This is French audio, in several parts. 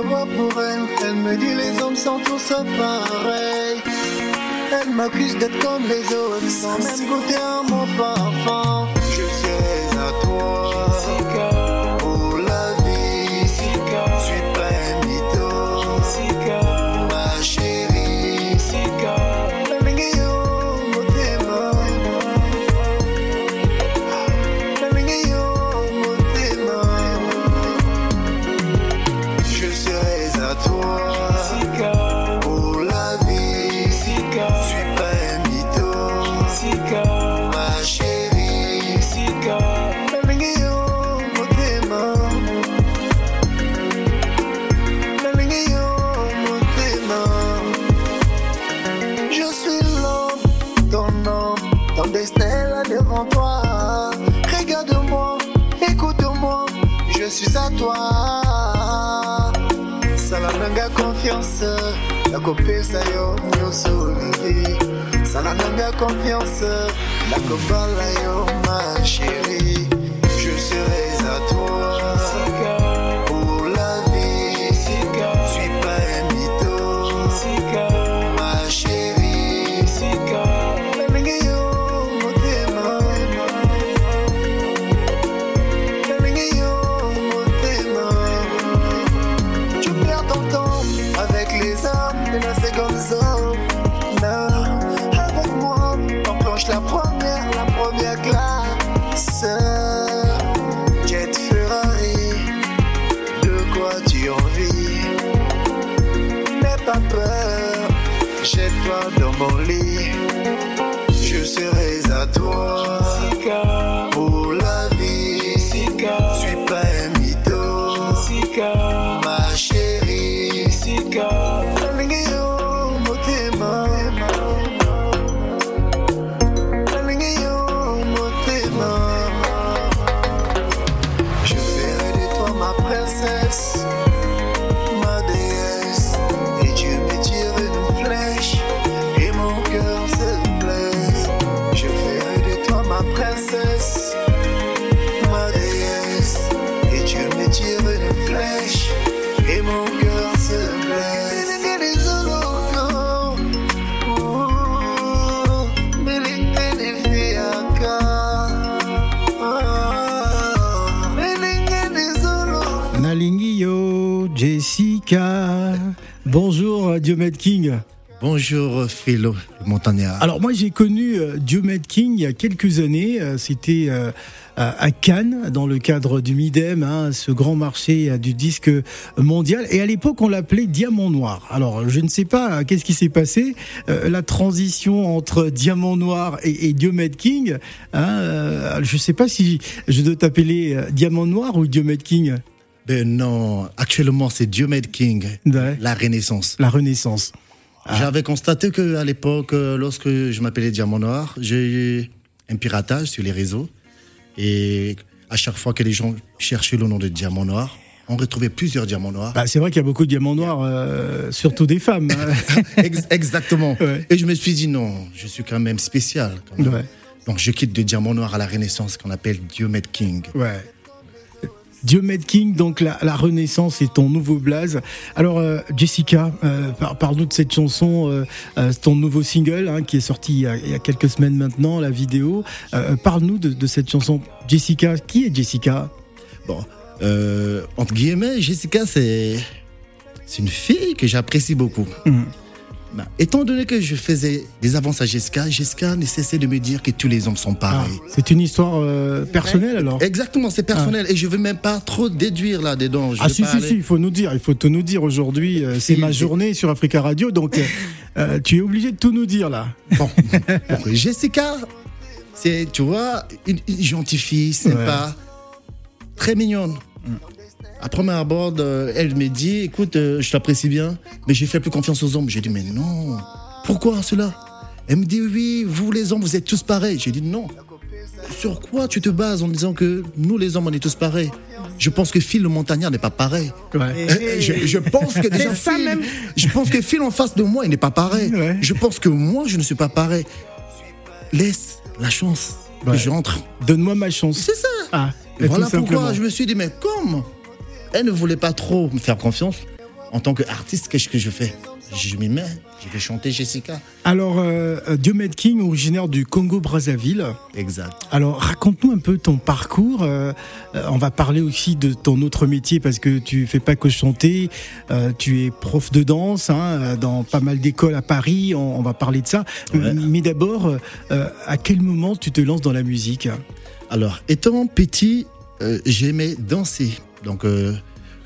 va pour elle. Elle me dit les hommes sont tous pareils. Elle m'accuse d'être comme les autres sans même goûter à mon parfum. Je suis à toi. Suis à toi. Salananga confiance, la kopesa yo nyonso olingi. Salananga confiance, la kobala yo ma chérie. brother. Bonjour, Diomed King. Bonjour Philo, le montagnard. Alors moi j'ai connu euh, Diomed King il y a quelques années, euh, c'était euh, à Cannes dans le cadre du Midem, hein, ce grand marché euh, du disque mondial et à l'époque on l'appelait Diamant Noir. Alors je ne sais pas euh, qu'est-ce qui s'est passé, euh, la transition entre Diamant Noir et, et Diomed King, hein, euh, je ne sais pas si je dois t'appeler euh, Diamant Noir ou Diomed King, Ben non, actuellement c'est Diomede King, Ouais. la Renaissance. la Renaissance. J'avais constaté que à l'époque, euh, lorsque je m'appelais Diamant Noir, j'ai eu un piratage sur les réseaux. Et à chaque fois que les gens cherchaient le nom de Diamant Noir, on retrouvait plusieurs diamants noirs. Bah, c'est vrai qu'il y a beaucoup de diamants noirs, euh, surtout des femmes. hein. Ex- Exactement. Ouais. Et je me suis dit non, je suis quand même spécial. quand même. Ouais. Donc je quitte de Diamant Noir à la Renaissance qu'on appelle Diomede King. Ouais. Diomed King, donc la, la Renaissance est ton nouveau blaze. Alors euh, Jessica, euh, par- parle-nous de cette chanson, euh, euh, ton nouveau single hein, qui est sorti il y, a, il y a quelques semaines maintenant, la vidéo. Parle-nous de, de cette chanson. Jessica, qui est Jessica? Bon, entre guillemets, Jessica, c'est c'est une fille que j'apprécie beaucoup. Mhm. Bah, étant donné que je faisais des avances à Jessica, Jessica ne cessait de me dire que tous les hommes sont Ah, pareils. C'est une histoire euh, personnelle alors Exactement, c'est personnel et je veux même pas trop déduire là-dedans. Je Ah si si aller- si, il faut nous dire, il faut tout nous dire aujourd'hui. euh, c'est ma journée sur Africa Radio, donc euh, tu es obligé de tout nous dire là. Bon, bon, Jessica, c'est, tu vois, une, une gentille fille, sympa, très mignonne. À premier abord, euh, elle me dit, écoute, euh, je t'apprécie bien, mais j'ai fait plus confiance aux hommes. J'ai dit, mais non, pourquoi cela? Elle me dit, oui, vous les hommes, vous êtes tous pareils. J'ai dit, non. Sur quoi tu te bases en disant que nous les hommes, on est tous pareils? Je pense que Phil le montagnard n'est pas pareil. Ouais. Euh, je, je pense que déjà ça Phil- même. je pense que Phil en face de moi, il n'est pas pareil. Ouais. Je pense que moi, je ne suis pas pareil. Laisse la chance Ouais. que j'entre. Donne-moi ma chance. C'est ça. Ah, Et voilà pourquoi simplement. je me suis dit, mais comme elle ne voulait pas trop me faire confiance. En tant qu'artiste, qu'est-ce que je fais? Je m'y mets, je vais chanter Jessica. Alors, euh, Diomed King, originaire du Congo-Brazzaville. Exact. Alors, raconte-nous un peu ton parcours. Euh, euh, on va parler aussi de ton autre métier parce que tu fais pas que chanter. Euh, tu es prof de danse hein, dans pas mal d'écoles à Paris. On, on va parler de ça. Ouais. Mais d'abord, euh, à quel moment tu te lances dans la musique? Alors, étant petit, euh, j'aimais danser. Donc, euh,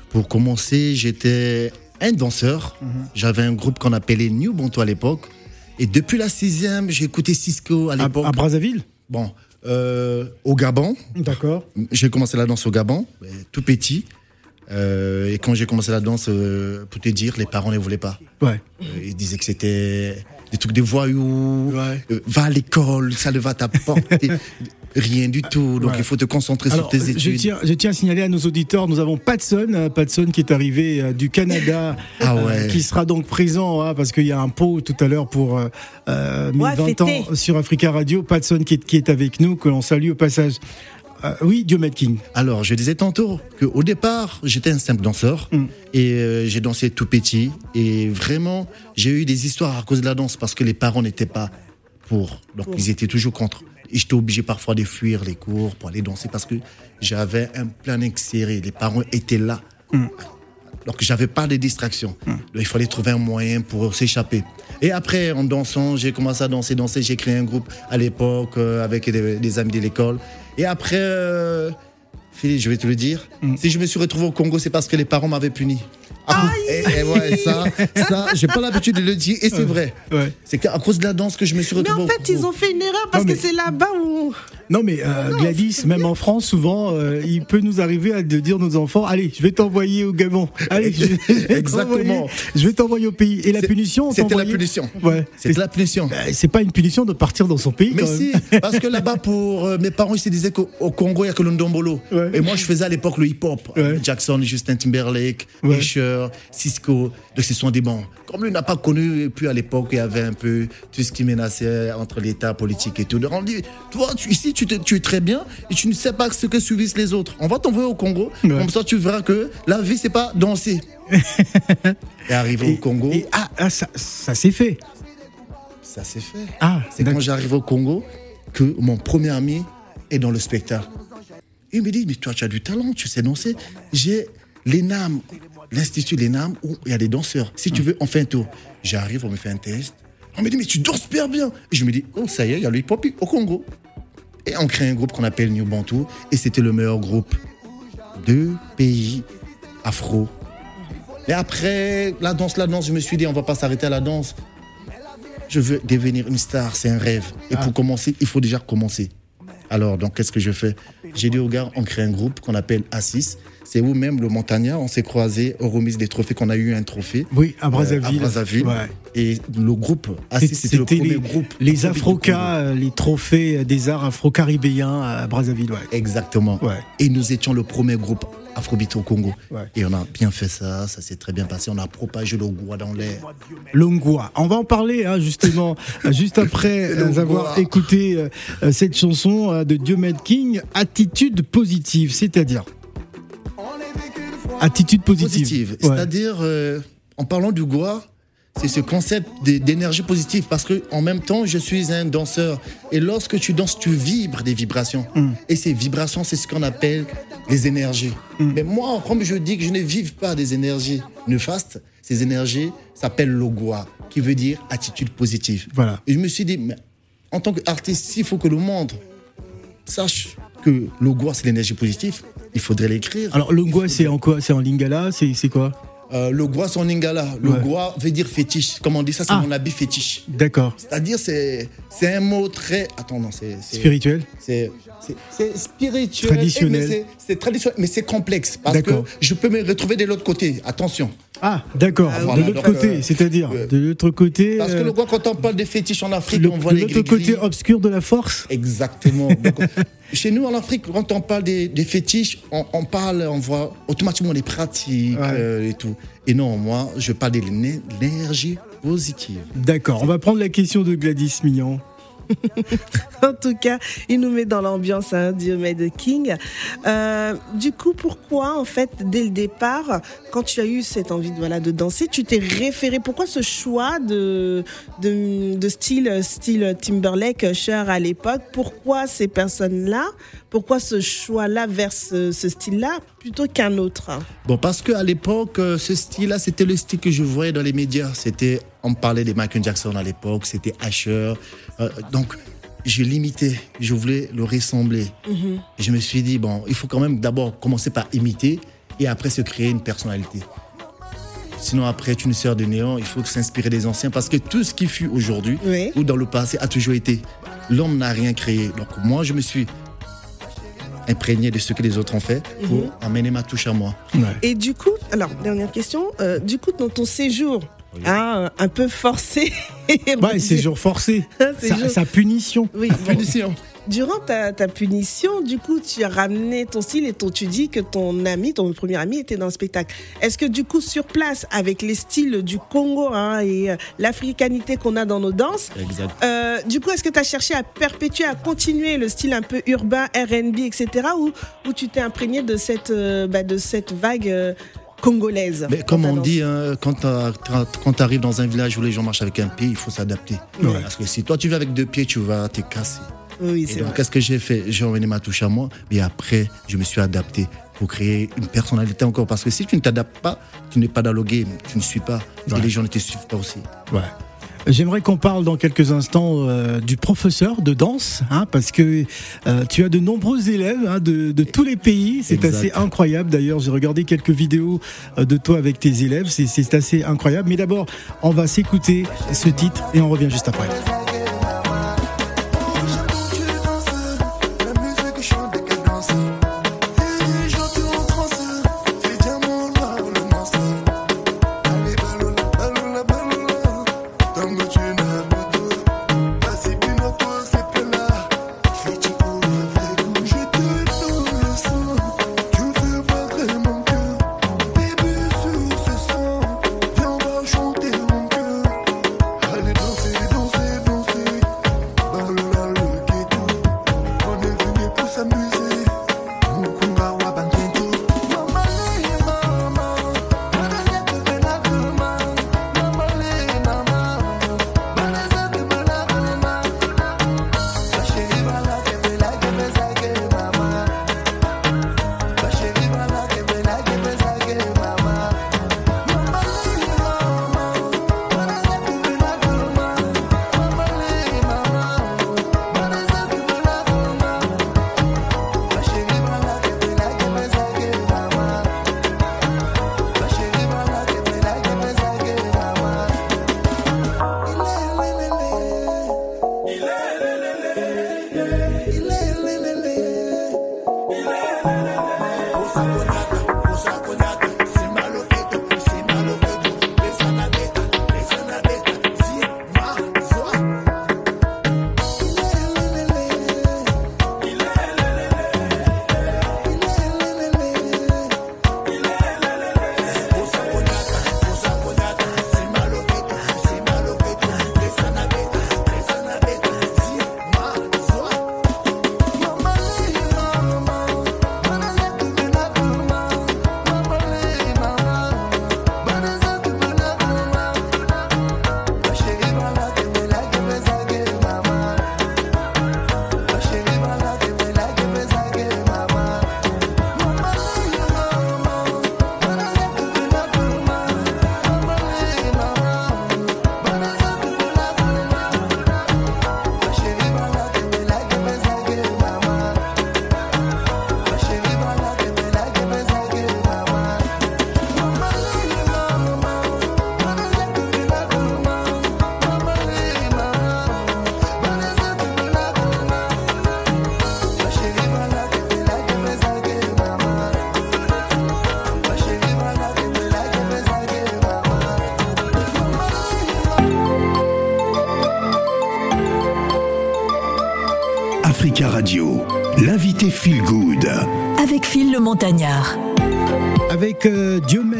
pour commencer, j'étais un danseur. J'avais un groupe qu'on appelait New Bonto à l'époque. Et depuis la sixième, j'ai écouté Cisco à à, l'époque. à Brazzaville? Bon, euh, au Gabon. D'accord. J'ai commencé la danse au Gabon, tout petit. Euh, et quand j'ai commencé la danse, euh, pour te dire, les parents ne voulaient pas. Ouais. Ils disaient que c'était des trucs de voyous. Ouais. Va à l'école, ça ne va t'apporter rien du tout. Donc Ouais. il faut te concentrer Alors, sur tes je études. tiens, je tiens à signaler à nos auditeurs, nous avons Patson, euh, Patson qui est arrivé euh, du Canada, Ah euh, ouais. qui sera donc présent, hein, parce qu'il y a un pot tout à l'heure pour euh, mes Ouais, 20 fêter. ans sur Africa Radio. Patson qui est, qui est avec nous, que l'on salue au passage. Euh, oui, Diomed King. Alors, je disais tantôt qu'au départ, j'étais un simple danseur Mm. et euh, j'ai dansé tout petit. Et vraiment, j'ai eu des histoires à cause de la danse parce que les parents n'étaient pas pour. Donc, ils étaient toujours contre. Et j'étais obligé parfois de fuir les cours pour aller danser parce que j'avais un planning serré. Les parents étaient là. Donc, j'avais pas de distraction. Donc, il fallait trouver un moyen pour s'échapper. Et après, en dansant, j'ai commencé à danser, danser. J'ai créé un groupe à l'époque euh, avec des, des amis de l'école. Et après, euh, Philippe, je vais te le dire. Si je me suis retrouvé au Congo, c'est parce que les parents m'avaient puni. Ah, et, et ouais, ça, ça, j'ai pas l'habitude de le dire, et c'est vrai. Ouais. C'est qu'à cause de la danse que je me suis Mais retrouvé en au fait, ils ont fait une erreur parce Non, mais- que c'est là-bas où. Non mais euh, Gladys, même en France, souvent, euh, il peut nous arriver à de dire à nos enfants, allez, je vais t'envoyer au Gabon. Allez, je, je vais Exactement. Je vais t'envoyer au pays. Et la punition, on C'était la punition. Ouais. C'était la punition. Euh, C'est pas une punition de partir dans son pays. Mais quand même. si, parce que là-bas, pour euh, mes parents, ils se disaient qu'au au Congo, il n'y a que le ndombolo. Ouais. Et moi, je faisais à l'époque le hip-hop. Ouais. Jackson, Justin Timberlake, Ouais. Cisco. Donc, ce sont des bons. Comme lui n'a pas connu, et puis à l'époque, il y avait un peu tout ce qui menaçait entre l'État politique et tout. Donc, on dit, toi, tu- ici, tu, te- tu es très bien et tu ne sais pas ce que subissent les autres. On va t'envoyer au Congo. Ouais. Comme ça, tu verras que la vie, c'est pas danser. et arrivé au Congo, Et ah, ah, ça, ça s'est fait. ça s'est fait. Ah, C'est quand j'arrive au Congo que mon premier ami est dans le spectacle. Il me dit, mais toi, tu as du talent, tu sais danser. J'ai l'ENAM, l'Institut l'ENAM, où il y a des danseurs. Si tu veux, on fait un tour. J'arrive, on me fait un test. On me dit, mais tu danses super bien. Et je me dis, oh, ça y est, il y a le hip-hop au Congo. Et on crée un groupe qu'on appelle New Bantu. Et c'était le meilleur groupe de pays afro. Et après, la danse, la danse, je me suis dit, on va pas s'arrêter à la danse. Je veux devenir une star, c'est un rêve. Et pour commencer, il faut déjà commencer. Alors, donc, qu'est-ce que je fais? J'ai dit aux gars, on crée un groupe qu'on appelle A6. C'est où même le Montagnard, on s'est croisés aux remises des trophées, qu'on a eu un trophée. Oui, à euh, Brazzaville. à Brazzaville. Ouais. Et le groupe A6, c'était le premier les, groupe. les Afrocas, euh, les trophées des arts afro-caribéens à Brazzaville. Ouais. Exactement. Ouais. Et nous étions le premier groupe afrobeat au Congo. Ouais. Et on a bien fait ça, ça s'est très bien passé. On a propagé le goût dans l'air. Longwa. On va en parler hein, justement euh, juste après euh, avoir écouté euh, euh, cette chanson euh, de Diomed King, Attitude positive, c'est-à-dire Attitude positive. positive. Ouais. C'est-à-dire, euh, en parlant du Goa, c'est ce concept d'énergie positive parce que en même temps, je suis un danseur et lorsque tu danses, tu vibres des vibrations. Mm. Et ces vibrations, c'est ce qu'on appelle les énergies. Mm. Mais moi, comme je dis que je ne vive pas des énergies néfastes, ces énergies s'appellent le Goa, qui veut dire attitude positive. Voilà. Et je me suis dit, mais en tant qu'artiste, s'il faut que le monde sache que le Goa, c'est l'énergie positive, il faudrait l'écrire. Alors Longwa, c'est en quoi? C'est en lingala? C'est quoi? Euh, le gua, c'est en lingala. Le Ouais. gua veut dire fétiche. Comme on dit, ça, c'est Ah. mon habit fétiche. D'accord. C'est-à-dire, c'est, un mot très. Attends, non, c'est. Spirituel? C'est, spirituel. Traditionnel. C'est, traditionnel, mais c'est complexe. Parce que je peux me retrouver de l'autre côté. Attention. Ah, d'accord. Ah, de l'autre côté, euh, c'est-à-dire euh, de l'autre côté. Parce que euh, le gua, quand on parle des fétiches en Afrique, le- on voit de l'autre côté obscur de la force? Exactement. Donc, chez nous, en Afrique, quand on parle des, des fétiches, on, on parle, on voit automatiquement les pratiques Ouais. euh, et tout. Et non, moi, je parle de l'éner- l'énergie positive. D'accord. On va prendre la question de Gladys Mignon. en tout cas, il nous met dans l'ambiance, hein, Diomède King. Euh, du coup, pourquoi, en fait, dès le départ, quand tu as eu cette envie de, voilà, de danser, tu t'es référé Pourquoi ce choix de, de, style, style Timberlake, Cher à l'époque? Pourquoi ces personnes-là? Pourquoi ce choix-là vers ce, style-là plutôt qu'un autre? Bon, parce qu'à l'époque, euh, ce style-là, c'était le style que je voyais dans les médias. C'était, on parlait de Michael Jackson à l'époque, c'était Asher. Euh, donc, je l'imitais, je voulais le ressembler. Mhm. Je me suis dit, bon, il faut quand même d'abord commencer par imiter et après se créer une personnalité. Sinon, après, tu ne sors de néant, il faut s'inspirer des anciens parce que tout ce qui fut aujourd'hui ou dans le passé a toujours été. L'homme n'a rien créé. Donc, moi, je me suis imprégné de ce que les autres ont fait pour mhm. amener ma touche à moi. Et du coup, alors, dernière question, euh, du coup, dans ton séjour ah, un peu forcé. ouais, séjour forcé. sa, sa, punition. Oui, punition. Durant ta, punition, du coup, tu as ramené ton style et ton, tu dis que ton ami, ton premier ami, était dans le spectacle. Est-ce que du coup, sur place, avec les styles du Congo hein, et euh, l'africanité qu'on a dans nos danses, euh, du coup, est-ce que tu as cherché à perpétuer, à continuer le style un peu urbain, RB, etc. Ou, ou tu t'es imprégné de cette, euh, bah, de cette vague congolaise? Mais comme on dit, hein, quand tu arrives dans un village où les gens marchent avec un pied, il faut s'adapter. Parce que si toi tu vas avec deux pieds, tu vas te casser. Oui, donc, qu'est-ce que j'ai fait? J'ai emmené ma touche à moi, mais après, je me suis adapté pour créer une personnalité encore. Parce que si tu ne t'adaptes pas, tu n'es pas dans le game, tu ne suis pas. Et les gens ne te suivent pas aussi. Ouais. J'aimerais qu'on parle dans quelques instants euh, du professeur de danse, hein, parce que euh, tu as de nombreux élèves hein, de, de, tous les pays. C'est assez incroyable. D'ailleurs, j'ai regardé quelques vidéos euh, de toi avec tes élèves. C'est assez incroyable. Mais d'abord, on va s'écouter ce titre et on revient juste après.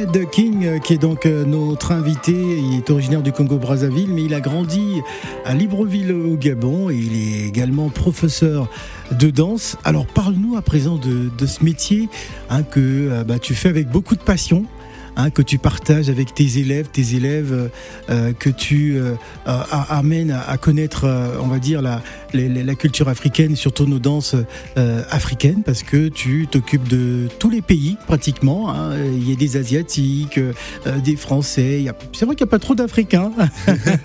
Euh, Diomed King, euh, qui est donc euh, notre invité. Il est originaire du Congo-Brazzaville, mais il a grandi à Libreville au Gabon et il est également professeur de danse. Alors parle-nous à présent de, ce métier hein, que bah, tu fais avec beaucoup de passion. Hein, que tu partages avec tes élèves, tes élèves euh, euh que tu euh, amènes à, connaître, on va dire, la, culture africaine, surtout nos danses africaines, parce que tu t'occupes de tous les pays pratiquement. Hein. Il y a des Asiatiques, des Français. C'est vrai qu'il n'y a pas trop d'Africains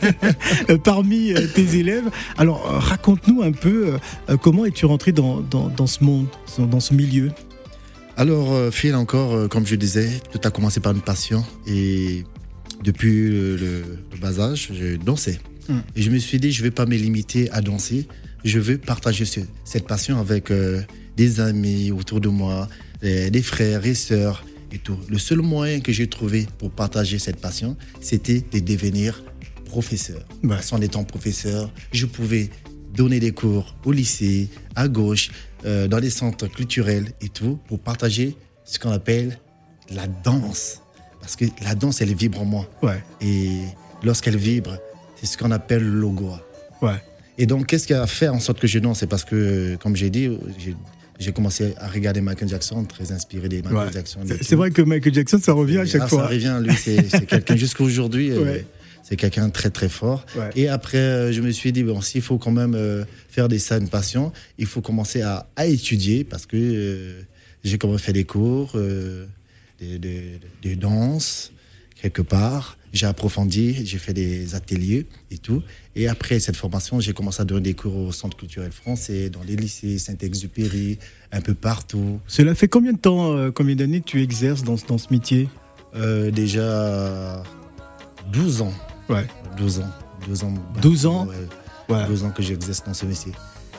parmi tes élèves. Alors raconte-nous un peu comment es-tu rentré dans, dans ce monde, dans ce milieu? Alors, euh, Phil, encore, euh, comme je disais, tout a commencé par une passion. Et depuis le, le, bas âge, je dansais. Mm. Et je me suis dit, je ne vais pas me limiter à danser. Je veux partager ce, cette passion avec euh, des amis autour de moi, des frères et sœurs et tout. Le seul moyen que j'ai trouvé pour partager cette passion, c'était de devenir professeur. Ouais. En étant professeur, je pouvais donner des cours au lycée, à gauche, euh, dans les centres culturels et tout, pour partager ce qu'on appelle la danse. Parce que la danse, elle vibre en moi. Ouais. Et lorsqu'elle vibre, c'est ce qu'on appelle le logo. Ouais. Et donc, qu'est-ce qui a fait en sorte que je danse? C'est parce que, comme j'ai dit, j'ai commencé à regarder Michael Jackson, très inspiré des Michael ouais. Jackson. C'est vrai que Michael Jackson, ça revient à chaque ah, fois. Ça revient, lui, c'est quelqu'un jusqu'à aujourd'hui. Ouais. Euh, c'est quelqu'un de très très fort. Ouais. Et après, euh, je me suis dit, bon, s'il faut quand même euh, faire des une passion, il faut commencer à, à étudier parce que euh, j'ai quand même fait des cours euh, de, de, de, danse quelque part. J'ai approfondi, j'ai fait des ateliers et tout. Et après cette formation, j'ai commencé à donner des cours au Centre culturel français, dans les lycées, Saint-Exupéry, un peu partout. Cela fait combien de temps, euh, combien d'années tu exerces dans, dans ce métier? Déjà 12 ans. Ouais. 12 ans. 12 ans. 12 ans ouais. ouais. 12 ans que j'exerce dans ce métier.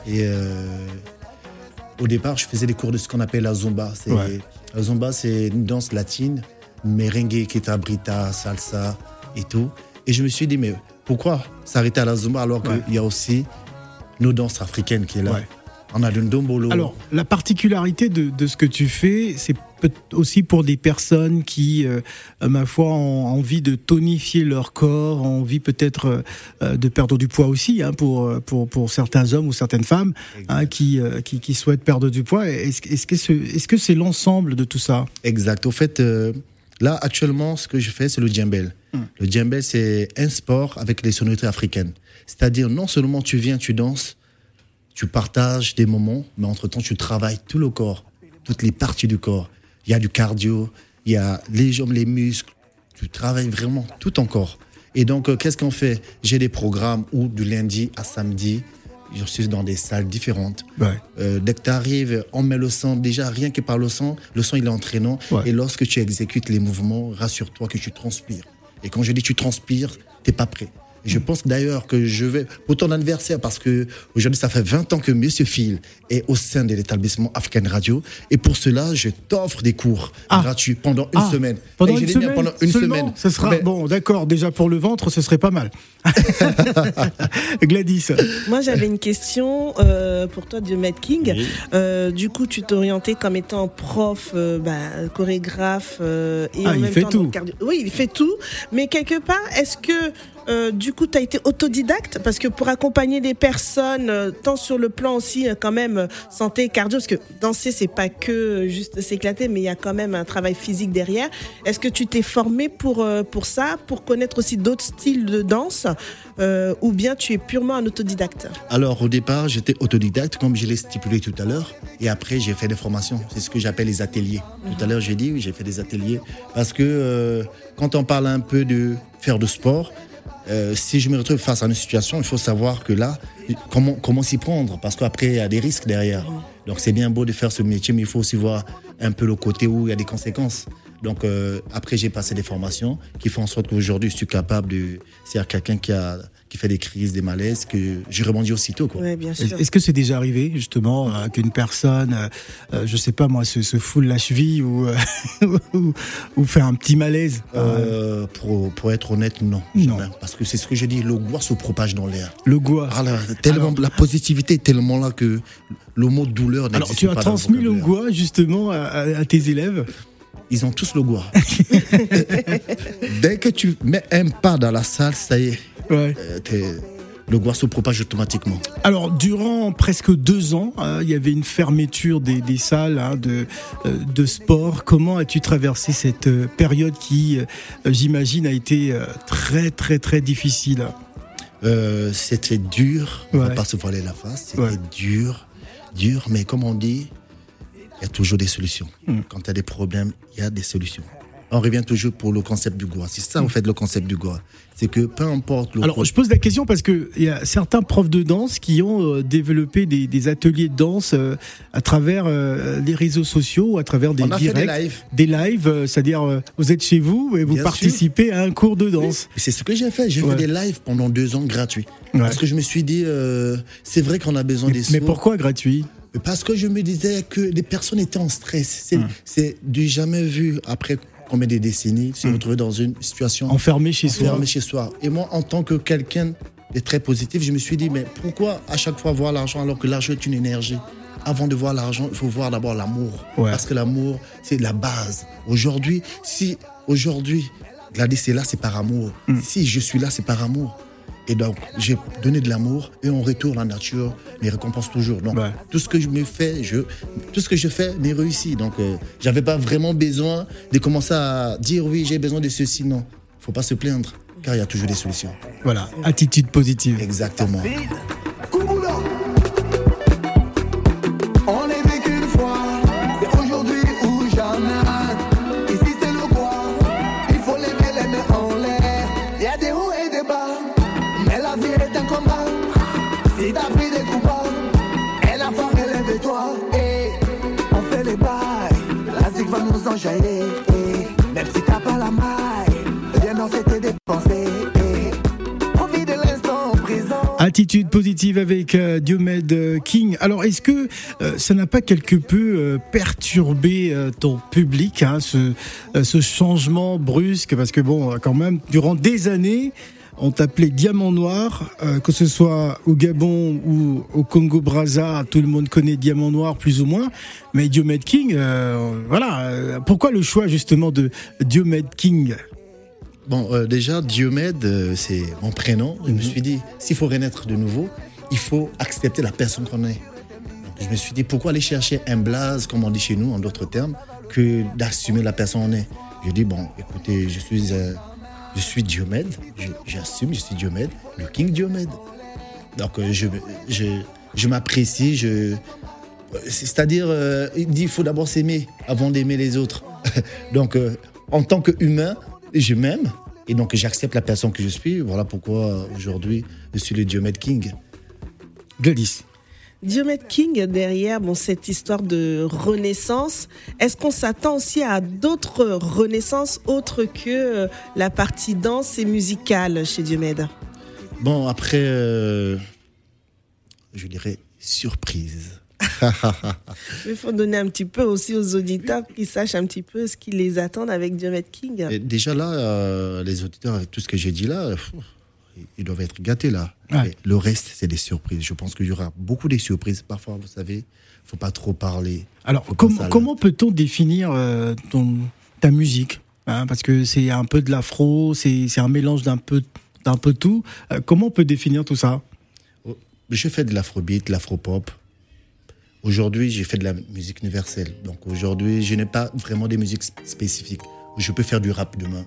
Et euh, au départ, je faisais des cours de ce qu'on appelle la zumba. Ouais. La zumba, c'est une danse latine, merengue, ketabrita, salsa et tout. Et je me suis dit, mais pourquoi s'arrêter à la zumba alors qu'il y a aussi nos danses africaines qui est là? On a le ndombolo. Alors, la particularité de, de ce que tu fais, c'est aussi pour des personnes qui, euh, ma foi, ont envie de tonifier leur corps, ont envie peut-être euh, de perdre du poids aussi, hein, pour, pour, pour certains hommes ou certaines femmes hein, qui, euh, qui, qui, souhaitent perdre du poids. Est-ce est que c'est est -ce c'est l'ensemble de tout ça? Exact. Au fait, là, actuellement, ce que je fais, c'est le djembel. Hum. Le djembel, c'est un sport avec les sonorités africaines. C'est-à-dire, non seulement tu viens, tu danses, tu partages des moments, mais entre-temps, tu travailles tout le corps, toutes les parties du corps. Il y a du cardio, il y a les jambes, les muscles. Tu travailles vraiment tout ton corps. Et donc, euh, qu'est-ce qu'on fait? J'ai des programmes où du lundi à samedi, je suis dans des salles différentes. Ouais. Euh, dès que tu arrives, on met le son. Déjà, rien que par le son, le son, il est entraînant. Ouais. Et lorsque tu exécutes les mouvements, rassure-toi que tu transpires. Et quand je dis tu transpires, tu n'es pas prêt. Je pense d'ailleurs que je vais, pour ton anniversaire, parce que aujourd'hui, ça fait 20 ans que Monsieur Phil est au sein de l'établissement African Radio. Et pour cela, je t'offre des cours Ah. gratuits pendant une Ah, semaine. Pendant Et une, je l'ai dit, semaine, pendant une seulement semaine. Ce sera Mais- bon, d'accord. Déjà pour le ventre, ce serait pas mal. Gladys. Moi, j'avais une question euh, pour toi, Diomed King. Euh, du coup, tu t'es orienté comme étant prof, euh, bah, chorégraphe euh, et Ah, en il même fait temps tout. cardio. Oui, il fait tout. Mais quelque part, est-ce que euh, du coup, tu as été autodidacte Parce que pour accompagner des personnes, euh, tant sur le plan aussi, euh, quand même, santé, cardio, parce que danser, c'est pas que juste s'éclater, mais il y a quand même un travail physique derrière. Est-ce que tu t'es formé pour, pour ça, pour connaître aussi d'autres styles de danse ou bien tu es purement un autodidacte? Alors, au départ, j'étais autodidacte, comme je l'ai stipulé tout à l'heure. Et après, j'ai fait des formations. C'est ce que j'appelle les ateliers. Tout à l'heure, j'ai dit, oui, j'ai fait des ateliers. Parce que quand on parle un peu de faire de sport, euh, si je me retrouve face à une situation, il faut savoir que là, comment, comment s'y prendre? Parce qu'après, il y a des risques derrière. Donc, c'est bien beau de faire ce métier, mais il faut aussi voir un peu le côté où il y a des conséquences. Donc, euh, après, j'ai passé des formations qui font en sorte qu'aujourd'hui, je suis capable de. C'est-à-dire quelqu'un qui, a, qui fait des crises, des malaises, que je rebondis aussitôt. Quoi. Oui, bien sûr. Est-ce que c'est déjà arrivé justement euh, qu'une personne, euh, euh, je sais pas moi, se, se foule la cheville ou, euh, ou, ou fait un petit malaise? Euh, pour, pour être honnête, non. Non. jamais. Parce que c'est ce que j'ai dit, le goût se propage dans l'air. Le goût. Ah tellement, Alors- la positivité est tellement là que le mot douleur Alors n'existe tu pas as dans le transmis le goût justement à, à- à tes élèves? Ils ont tous le goût. Dès que tu mets un pas dans la salle, ça y est, Ouais. euh, le goût se propage automatiquement. Alors, durant presque deux ans, euh, il y avait une fermeture des, des salles hein, de, euh, de sport. Comment as-tu traversé cette euh, période qui, euh, j'imagine, a été euh, très, très, très difficile? Euh, c'était dur, on va pas se voiler la face, c'était Ouais. dur, dur, mais comme on dit, il y a toujours des solutions. Hmm. Quand tu as des problèmes, il y a des solutions. On revient toujours pour le concept du goût. C'est ça, en fait, le concept du goût. C'est que peu importe le. Alors, je pose la question parce que il y a certains profs de danse qui ont euh, développé des, des ateliers de danse euh, à travers euh, les réseaux sociaux, ou à travers des on a fait directs, des lives. des lives, c'est-à-dire vous êtes chez vous et vous Bien participez à un cours de danse. C'est ce que j'ai fait. J'ai Ouais. fait des lives pendant deux ans gratuits. Ouais. Parce que je me suis dit, euh, c'est vrai qu'on a besoin Mais, des mais pourquoi gratuit? Parce que je me disais que les personnes étaient en stress. C'est c'est du jamais vu après combien de décennies se retrouver dans une situation Enfermé chez soi. enfermé chez soi. Et moi, en tant que quelqu'un de très positif, je me suis dit, mais pourquoi à chaque fois voir l'argent alors que l'argent est une énergie? Avant de voir l'argent, il faut voir d'abord l'amour. Ouais. Parce que l'amour, c'est la base. Aujourd'hui, si aujourd'hui, Gladys est là, c'est par amour. Mm. Si je suis là, c'est par amour. Et donc, j'ai donné de l'amour et en retour, la nature me récompense toujours. Donc, Ouais. tout ce que je me fais, je, tout ce que je fais m'est réussi. Donc, euh, j'avais pas vraiment besoin de commencer à dire oui, j'ai besoin de ceci. Non, faut pas se plaindre, car il y a toujours des solutions. Voilà, attitude positive. Exactement. Attitude positive avec euh, Diomed euh, King. Alors, est-ce que euh, ça n'a pas quelque peu euh, perturbé euh, ton public, hein, ce, euh, ce changement brusque? Parce que bon, quand même, durant des années, on t'appelait Diamant Noir, que ce soit au Gabon ou au Congo-Brazza, tout le monde connaît Diamant Noir plus ou moins. Mais Diomed King, voilà. pourquoi le choix justement de Diomed King? Bon, euh, déjà, Diomède, euh, c'est mon prénom. Je me suis dit, s'il faut renaître de nouveau, il faut accepter la personne qu'on est. Donc, je me suis dit, pourquoi aller chercher un blaze, comme on dit chez nous, en d'autres termes, que d'assumer la personne qu'on est? Je dis, bon, écoutez, je suis, euh, je suis Diomède, j'assume, je suis Diomède, le King Diomède. Donc, je, je, je m'apprécie, je. C'est-à-dire, il dit, il faut d'abord s'aimer avant d'aimer les autres. donc, en tant qu'humain, je m'aime et donc j'accepte la personne que je suis. Voilà pourquoi aujourd'hui je suis le Diomède King. Gladys. Diomed King, derrière bon, cette histoire de renaissance, est-ce qu'on s'attend aussi à d'autres renaissances autres que euh, la partie danse et musicale chez Diomed? Bon, après, euh, je dirais surprise. Il faut donner un petit peu aussi aux auditeurs qui sachent un petit peu ce qui les attend avec Diomed King. Et déjà là, euh, les auditeurs, avec tout ce que j'ai dit là, pff, ils doivent être gâtés là. Ouais. Mais le reste, c'est des surprises. Je pense qu'il y aura beaucoup de surprises. Parfois, vous savez, faut pas trop parler. Alors, com- comment peut-on définir euh, ton, ta musique hein, Parce que c'est un peu de l'afro, c'est c'est un mélange d'un peu, d'un peu tout. Euh, comment on peut définir tout ça? Je fais de l'afrobeat, de l'afropop. Aujourd'hui, j'ai fait de la musique universelle. Donc aujourd'hui, je n'ai pas vraiment des musiques sp- spécifiques. Je peux faire du rap demain.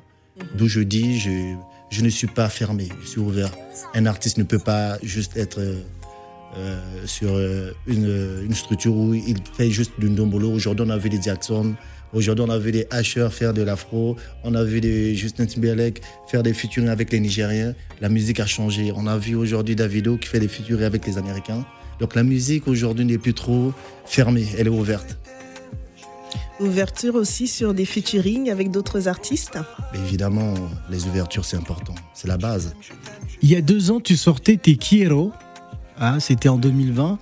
D'où je dis, je, je ne suis pas fermé, je suis ouvert. Un artiste ne peut pas juste être euh, euh, sur euh, une, une structure où il fait juste du ndombolo. Aujourd'hui, on a vu des Jackson. Aujourd'hui, on a vu des Asher faire de l'afro. On a vu Justin Timberlake faire des featuring avec les Nigériens. La musique a changé. On a vu aujourd'hui Davido qui fait des featuring avec les Américains. Donc la musique aujourd'hui n'est plus trop fermée, elle est ouverte. Ouverture aussi sur des featuring avec d'autres artistes. Mais évidemment, les ouvertures, c'est important. C'est la base. Il y a deux ans, tu sortais tes Quiero. hein, C'était en 2020.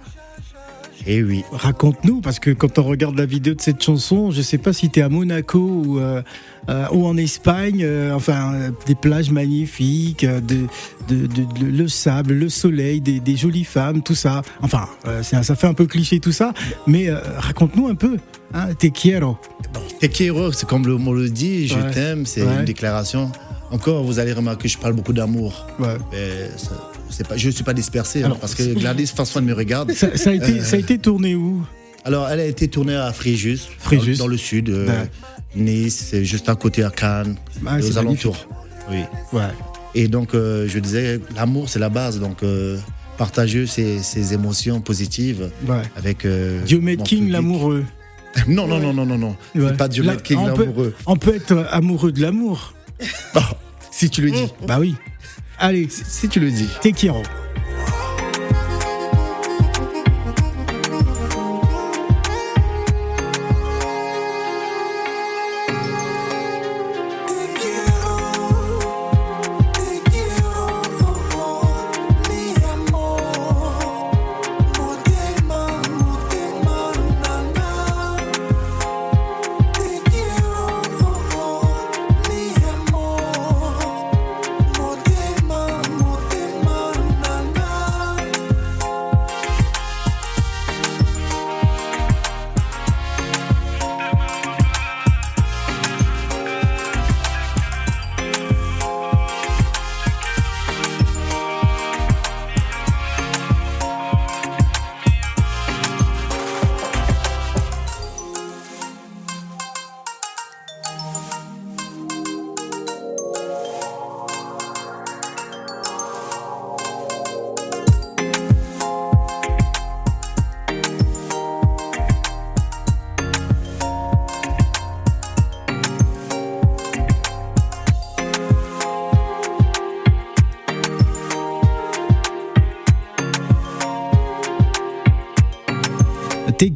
Et oui. Raconte-nous, parce que quand on regarde la vidéo de cette chanson, je sais pas si tu es à Monaco ou, euh, euh, ou en Espagne, euh, enfin, des plages magnifiques, de, de, de- de- le sable, le soleil, des, des jolies femmes, tout ça. Enfin, ça fait un peu cliché tout ça, mais raconte-nous un peu. Hein, te quiero. Te quiero, c'est comme le mot le dit, je Ouais. t'aime, c'est Ouais. une déclaration. Encore, vous allez remarquer que je parle beaucoup d'amour. Ouais. Pas, je ne suis pas dispersé, hein, parce que Gladys François me regarde. Ça, ça a été, ça a été tourné où? Alors, elle a été tournée à Fréjus, Fréjus. Dans, dans le sud, euh. Nice, juste à côté à Cannes, Ah, aux alentours. Oui. Ouais. Et donc, euh, je disais, l'amour, c'est la base. Donc, euh, partager ces, ces émotions positives ouais. avec. Euh, mon King, l'amoureux. Non, non, non, non, non, non. Ouais. C'est pas Diomed Là, King, l'amoureux. On peut être euh, amoureux de l'amour. Oh, si tu le dis. Bah oui. Allez, Si, tu le dis. te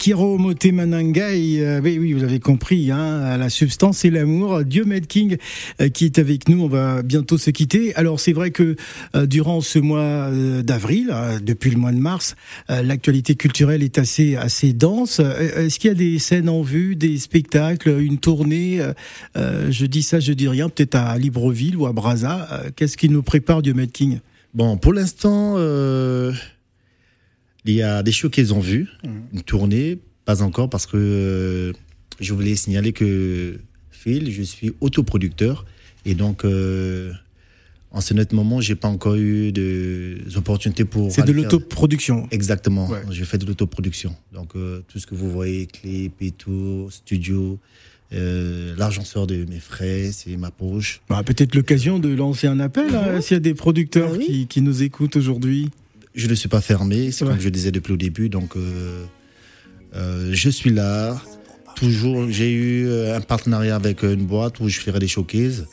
Tekiro Motemanangai, euh, oui, oui, vous l'avez compris, hein, la substance et l'amour. Diomed King euh, qui est avec nous, on va bientôt se quitter. Alors c'est vrai que euh, durant ce mois d'avril, depuis le mois de mars, l'actualité culturelle est assez assez dense. Est-ce qu'il y a des scènes en vue, des spectacles, une tournée Je dis ça, je dis rien, peut-être à Libreville ou à Brazza. Euh, Qu'est-ce qui nous prépare Diomed King? Bon, pour l'instant, il y a des shows qu'ils ont vus, une tournée, pas encore, parce que euh, je voulais signaler que Phil, je suis autoproducteur, et donc euh, en ce net moment, j'ai pas encore eu de opportunités pour. C'est de l'autoproduction. Exactement. Ouais. Je fais de l'autoproduction. Donc euh, tout ce que vous voyez, clip et tout, studio, euh, l'argent sort de mes frais, c'est ma poche. Bah, peut-être l'occasion de lancer un appel hein, s'il y a des producteurs Ah oui. qui, qui nous écoutent aujourd'hui. Je ne suis pas fermé, c'est Ouais. comme je disais depuis le début, donc euh, euh, je suis là. Toujours, j'ai eu euh, un partenariat avec une boîte où je ferai des showcases,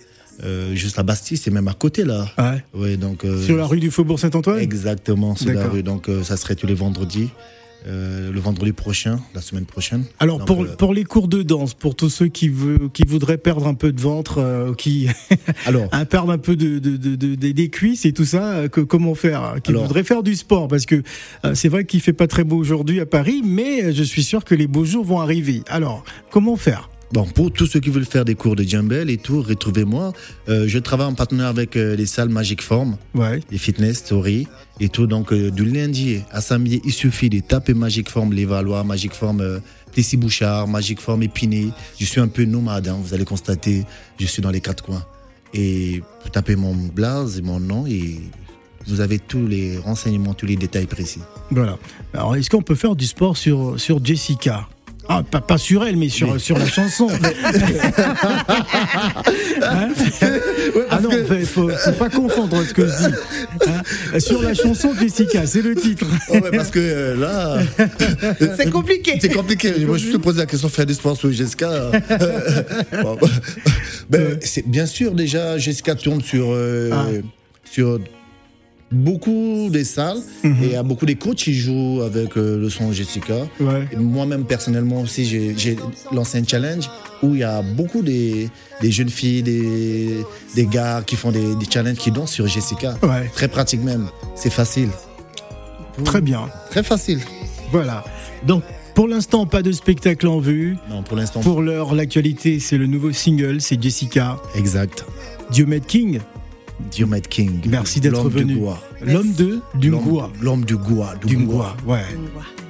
euh, juste à Bastille, c'est même à côté là. Ouais. Ouais, donc Sur la rue du Faubourg Saint-Antoine? Exactement sur la rue. Donc ça serait tous les vendredis, euh, le vendredi prochain, la semaine prochaine. Alors Donc, pour, euh, pour les cours de danse, pour tous ceux qui, veut, qui voudraient perdre un peu de ventre, euh, qui alors hein, perdre un peu de, de, de, de- des- des cuisses et tout ça, que, comment faire hein, Qui Alors- voudraient faire du sport? Parce que c'est vrai qu'il fait pas très beau aujourd'hui à Paris, mais je suis sûr que les beaux jours vont arriver. Alors, comment faire? Bon, pour tous ceux qui veulent faire des cours de jumble et tout, retrouvez-moi. Euh, je travaille en partenariat avec euh, les salles Magic Form, Ouais. les fitness story et tout. Donc, euh, du lundi à samedi, il suffit de taper Magic Form Les Valois, Magic Form Plessis Bouchard, Magic Form Épinay. Je suis un peu nomade, hein, vous allez constater, je suis dans les quatre coins. Et vous tapez mon blaze et mon nom et vous avez tous les renseignements, tous les détails précis. Voilà. Alors, est-ce qu'on peut faire du sport sur, sur Jessica? Ah, pas, pas sur elle, mais sur, sur la chanson. Hein ah non, il faut, faut pas confondre ce que je dis. Hein sur la chanson Jessica, c'est le titre. Oh ouais, parce que euh, là, C'est compliqué. C'est compliqué. Moi, je suis posé la question faire du sport sur Jessica. Bon. Ben, c'est bien sûr déjà Jessica tourne sur euh, Ah. sur beaucoup des salles Mhm. et a beaucoup des coachs qui jouent avec euh, le son Jessica. Ouais. Moi-même personnellement aussi j'ai j'ai lancé un challenge où il y a beaucoup des, des jeunes filles, des, des gars qui font des, des challenges qui dansent sur Jessica. Ouais. Très pratique même. C'est facile. Très bien. Très facile. Voilà. Donc, pour l'instant, pas de spectacle en vue. Non, pour l'instant. Pour l'heure, l'actualité, c'est le nouveau single, c'est Jessica. Exact. Diomed King, Diomed King. merci d'être L'homme venu. L'homme de du L'homme-. L'homme du Goa. du Du. Goa, ouais.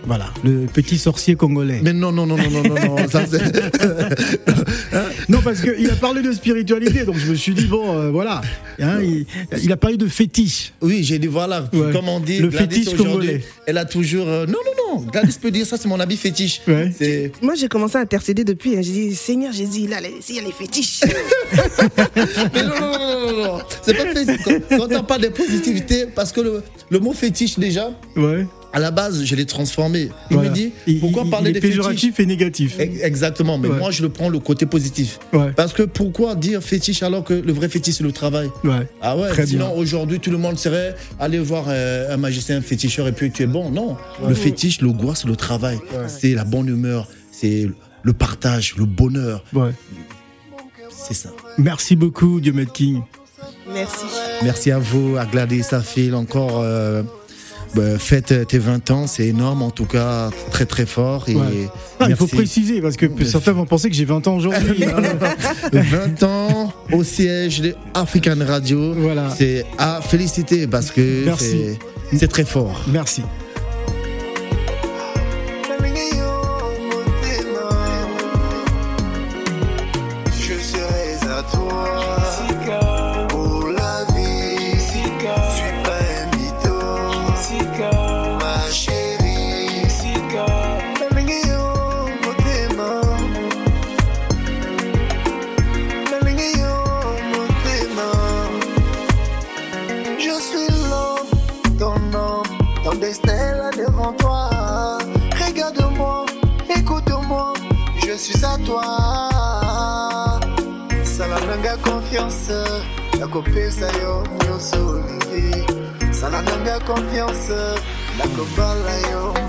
Voilà, le petit sorcier congolais. Mais non, non, non, non, non, non, non. ça, c'est- Non, parce qu'il a parlé de spiritualité, donc je me suis dit, bon, euh, voilà. Hein, il, il a parlé de fétiche. Oui, j'ai dit voilà, Ouais. comme on dit, Le Gladys fétiche aujourd'hui, congolais. elle a toujours. euh, non, non, non, Gladys peut dire ça, c'est mon habit fétiche. Ouais. Moi, j'ai commencé à intercéder depuis. hein. J'ai dit, Seigneur Jésus, il a les, il a les fétiches. Mais non, non, non, non, non, non. C'est pas fétiche. Quand, quand on parle de positivité, parce que le, le mot fétiche, déjà, Ouais. À la base, je l'ai transformé. Il voilà. me dit, Il- pourquoi il- parler il est des fétiches péjoratif et négatif. Ex- Exactement, mais Ouais. moi je le prends le côté positif. Ouais. Parce que pourquoi dire fétiche alors que le vrai fétiche c'est le travail? Ouais. Ah ouais, Très sinon aujourd'hui tout le monde serait aller voir euh, un magicien féticheur et puis tu es bon. Non, le fétiche, le goût c'est le travail, c'est la bonne humeur, c'est le partage, le bonheur, Ouais. c'est ça. Merci beaucoup, Diomed King. Merci. Merci à vous, à Gladys, à Phil, encore. Euh, bah, faites tes 20 ans, c'est énorme en tout cas, très très fort. Et Ouais. Ah, il faut préciser, parce que certains vont penser que j'ai 20 ans aujourd'hui. hein. 20 ans au siège de African Radio. Voilà. C'est à féliciter parce que c'est très fort. Merci. Confiance, nakopesa yo nyonso olivi. Sala nanga confiance, nakobala yo.